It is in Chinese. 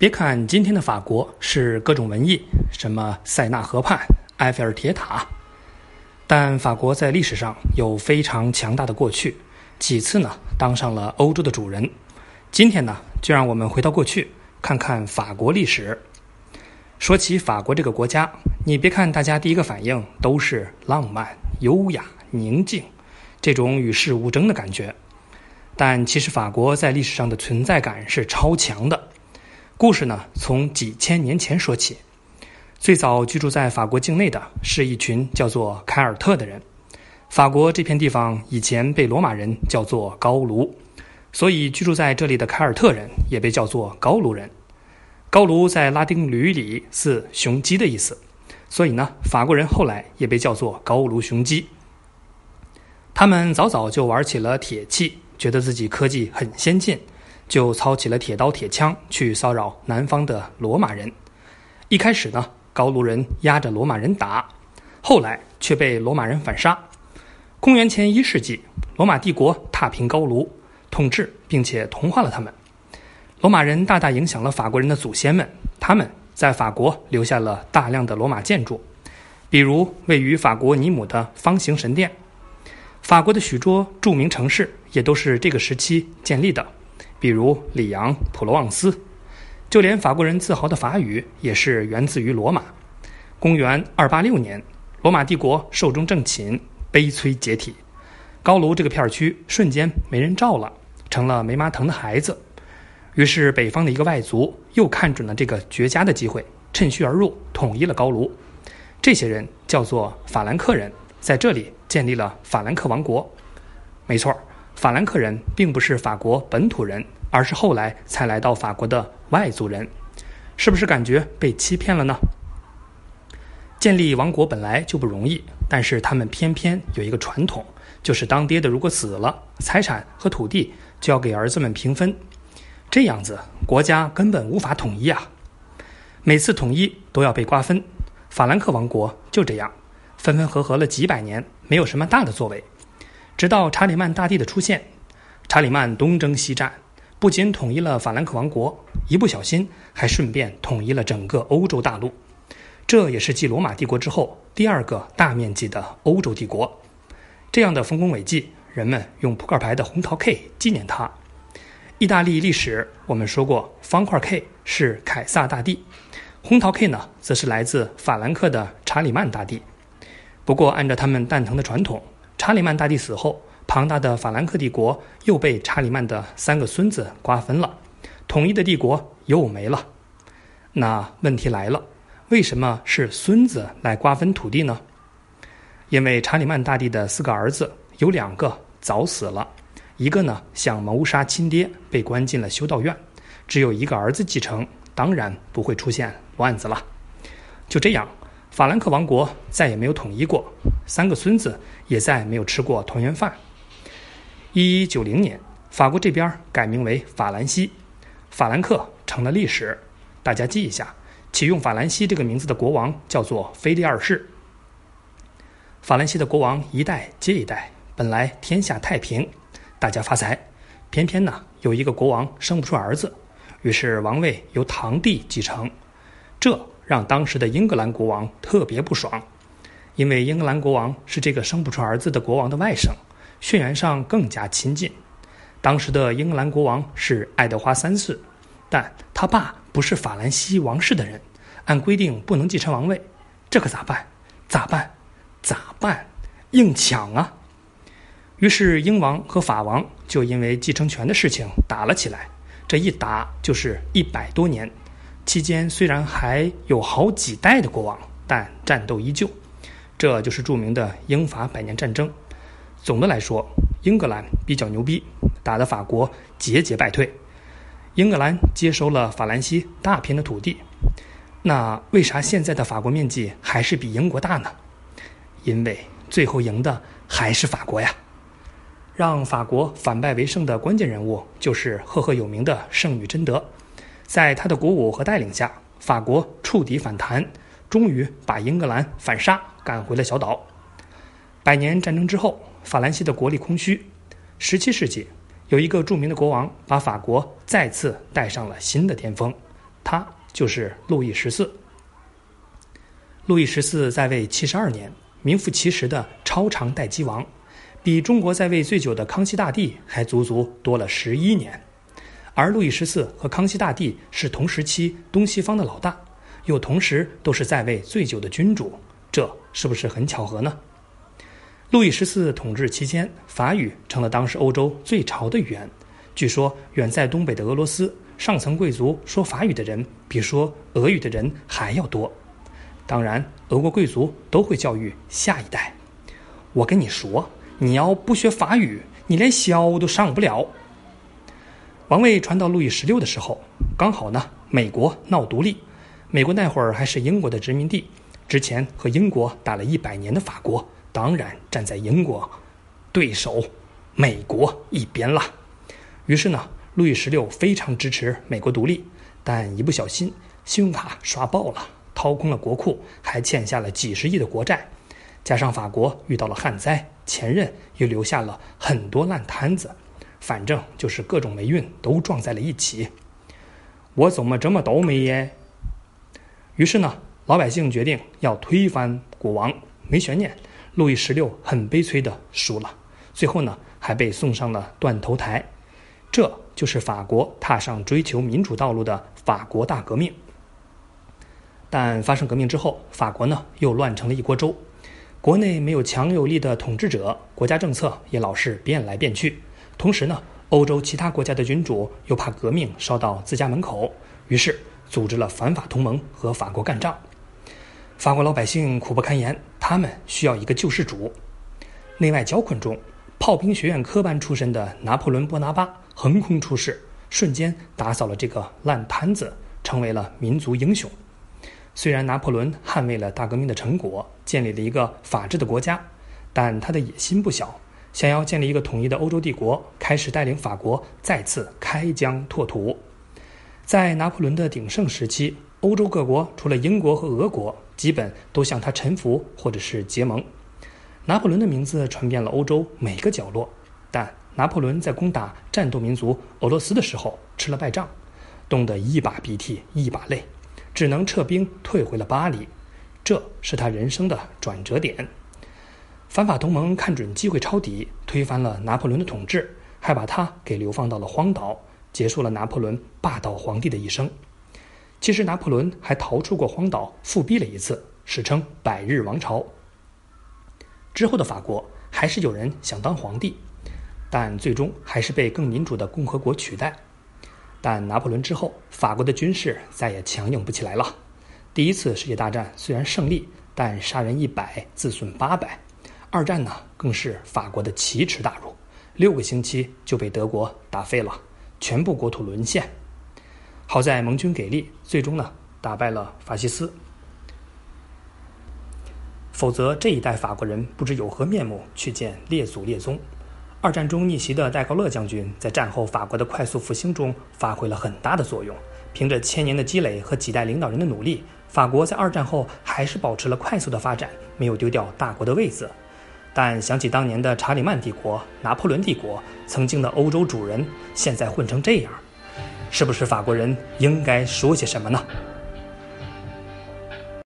别看今天的法国是各种文艺，什么塞纳河畔、埃菲尔铁塔，但法国在历史上有非常强大的过去，几次呢当上了欧洲的主人。今天呢，就让我们回到过去，看看法国历史。说起法国这个国家，你别看大家第一个反应都是浪漫、优雅、宁静，这种与世无争的感觉，但其实法国在历史上的存在感是超强的。故事呢，从几千年前说起。最早居住在法国境内的是一群叫做凯尔特的人。法国这片地方以前被罗马人叫做高卢，所以居住在这里的凯尔特人也被叫做高卢人。高卢在拉丁语里是雄鸡的意思，所以呢，法国人后来也被叫做高卢雄鸡。他们早早就玩起了铁器，觉得自己科技很先进。就操起了铁刀铁枪去骚扰南方的罗马人。一开始呢，高卢人压着罗马人打，后来却被罗马人反杀。公元前一世纪，罗马帝国踏平高卢，统治并且同化了他们。罗马人大大影响了法国人的祖先们，他们在法国留下了大量的罗马建筑，比如位于法国尼姆的方形神殿。法国的许多著名城市也都是这个时期建立的。比如里昂、普罗旺斯，就连法国人自豪的法语也是源自于罗马。公元286年，罗马帝国寿终正寝，悲催解体，高卢这个片区瞬间没人照了，成了没妈疼的孩子。于是，北方的一个外族又看准了这个绝佳的机会，趁虚而入，统一了高卢。这些人叫做法兰克人，在这里建立了法兰克王国。没错儿。法兰克人并不是法国本土人，而是后来才来到法国的外族人，是不是感觉被欺骗了呢？建立王国本来就不容易，但是他们偏偏有一个传统，就是当爹的如果死了，财产和土地就要给儿子们平分，这样子国家根本无法统一啊！每次统一都要被瓜分，法兰克王国就这样分分合合了几百年，没有什么大的作为。直到查理曼大帝的出现，查理曼东征西战，不仅统一了法兰克王国，一不小心还顺便统一了整个欧洲大陆。这也是继罗马帝国之后第二个大面积的欧洲帝国。这样的丰功伟绩，人们用扑克牌的红桃 K 纪念他。意大利历史我们说过，方块 K 是凯撒大帝，红桃 K 呢，则是来自法兰克的查理曼大帝。不过，按照他们蛋疼的传统。查理曼大帝死后，庞大的法兰克帝国又被查理曼的三个孙子瓜分了，统一的帝国又没了。那问题来了，为什么是孙子来瓜分土地呢？因为查理曼大帝的四个儿子有两个早死了，一个呢想谋杀亲爹被关进了修道院，只有一个儿子继承，当然不会出现乱子了。就这样。法兰克王国再也没有统一过，三个孙子也再没有吃过团圆饭。一一九零年，法国这边改名为法兰西，法兰克成了历史。大家记一下，启用法兰西这个名字的国王叫做腓力二世。法兰西的国王一代接一代，本来天下太平，大家发财，偏偏呢有一个国王生不出儿子，于是王位由堂弟继承，这。让当时的英格兰国王特别不爽，因为英格兰国王是这个生不出儿子的国王的外甥，血缘上更加亲近。当时的英格兰国王是爱德华三世，但他爸不是法兰西王室的人，按规定不能继承王位，这可咋办？咋办？咋办？硬抢啊！于是英王和法王就因为继承权的事情打了起来，这一打就是一百多年。期间虽然还有好几代的国王，但战斗依旧，这就是著名的英法百年战争。总的来说，英格兰比较牛逼，打得法国节节败退。英格兰接收了法兰西大片的土地，那为啥现在的法国面积还是比英国大呢？因为最后赢的还是法国呀！让法国反败为胜的关键人物就是赫赫有名的圣女贞德。在他的鼓舞和带领下，法国触底反弹，终于把英格兰反杀，赶回了小岛。百年战争之后，法兰西的国力空虚。十七世纪，有一个著名的国王把法国再次带上了新的巅峰，他就是路易十四。路易十四在位七十二年，名副其实的超长待机王，比中国在位最久的康熙大帝还足足多了十一年。而路易十四和康熙大帝是同时期东西方的老大，又同时都是在位最久的君主，这是不是很巧合呢？路易十四统治期间，法语成了当时欧洲最潮的语言。据说，远在东北的俄罗斯上层贵族说法语的人比说俄语的人还要多。当然，俄国贵族都会教育下一代。我跟你说，你要不学法语，你连校都上不了。王位传到路易十六的时候，刚好呢，美国闹独立。美国那会儿还是英国的殖民地，之前和英国打了一百年的法国，当然站在英国对手美国一边了。于是呢，路易十六非常支持美国独立，但一不小心，信用卡刷爆了。掏空了国库，还欠下了几十亿的国债，加上法国遇到了旱灾，前任又留下了很多烂摊子，反正就是各种霉运都撞在了一起。我怎么这么倒霉耶？于是呢，老百姓决定要推翻国王，没悬念，路易十六很悲催的输了，最后呢，还被送上了断头台。这就是法国踏上追求民主道路的法国大革命。但发生革命之后，法国呢又乱成了一锅粥，国内没有强有力的统治者，国家政策也老是变来变去。同时呢，欧洲其他国家的君主又怕革命烧到自家门口，于是组织了反法同盟和法国干仗。法国老百姓苦不堪言，他们需要一个救世主。内外交困中，炮兵学院科班出身的拿破仑·波拿巴横空出世，瞬间打扫了这个烂摊子，成为了民族英雄。虽然拿破仑捍卫了大革命的成果，建立了一个法治的国家，但他的野心不小，想要建立一个统一的欧洲帝国，开始带领法国再次开疆拓土。在拿破仑的鼎盛时期，欧洲各国除了英国和俄国，基本都向他臣服或者是结盟。拿破仑的名字传遍了欧洲每个角落，但拿破仑在攻打战斗民族俄罗斯的时候吃了败仗，冻得一把鼻涕一把泪。只能撤兵退回了巴黎，这是他人生的转折点。反法同盟看准机会抄底，推翻了拿破仑的统治，还把他给流放到了荒岛，结束了拿破仑霸道皇帝的一生。其实拿破仑还逃出过荒岛，复辟了一次，史称百日王朝。之后的法国还是有人想当皇帝，但最终还是被更民主的共和国取代。但拿破仑之后，法国的军事再也强硬不起来了。第一次世界大战虽然胜利，但杀人一百，自损八百。二战呢，更是法国的奇耻大辱，六个星期就被德国打废了，全部国土沦陷。好在盟军给力，最终呢打败了法西斯。否则这一代法国人不知有何面目去见列祖列宗。二战中逆袭的戴高乐将军，在战后法国的快速复兴中发挥了很大的作用。凭着千年的积累和几代领导人的努力，法国在二战后还是保持了快速的发展，没有丢掉大国的位子。但想起当年的查理曼帝国、拿破仑帝国，曾经的欧洲主人，现在混成这样，是不是法国人应该说些什么呢？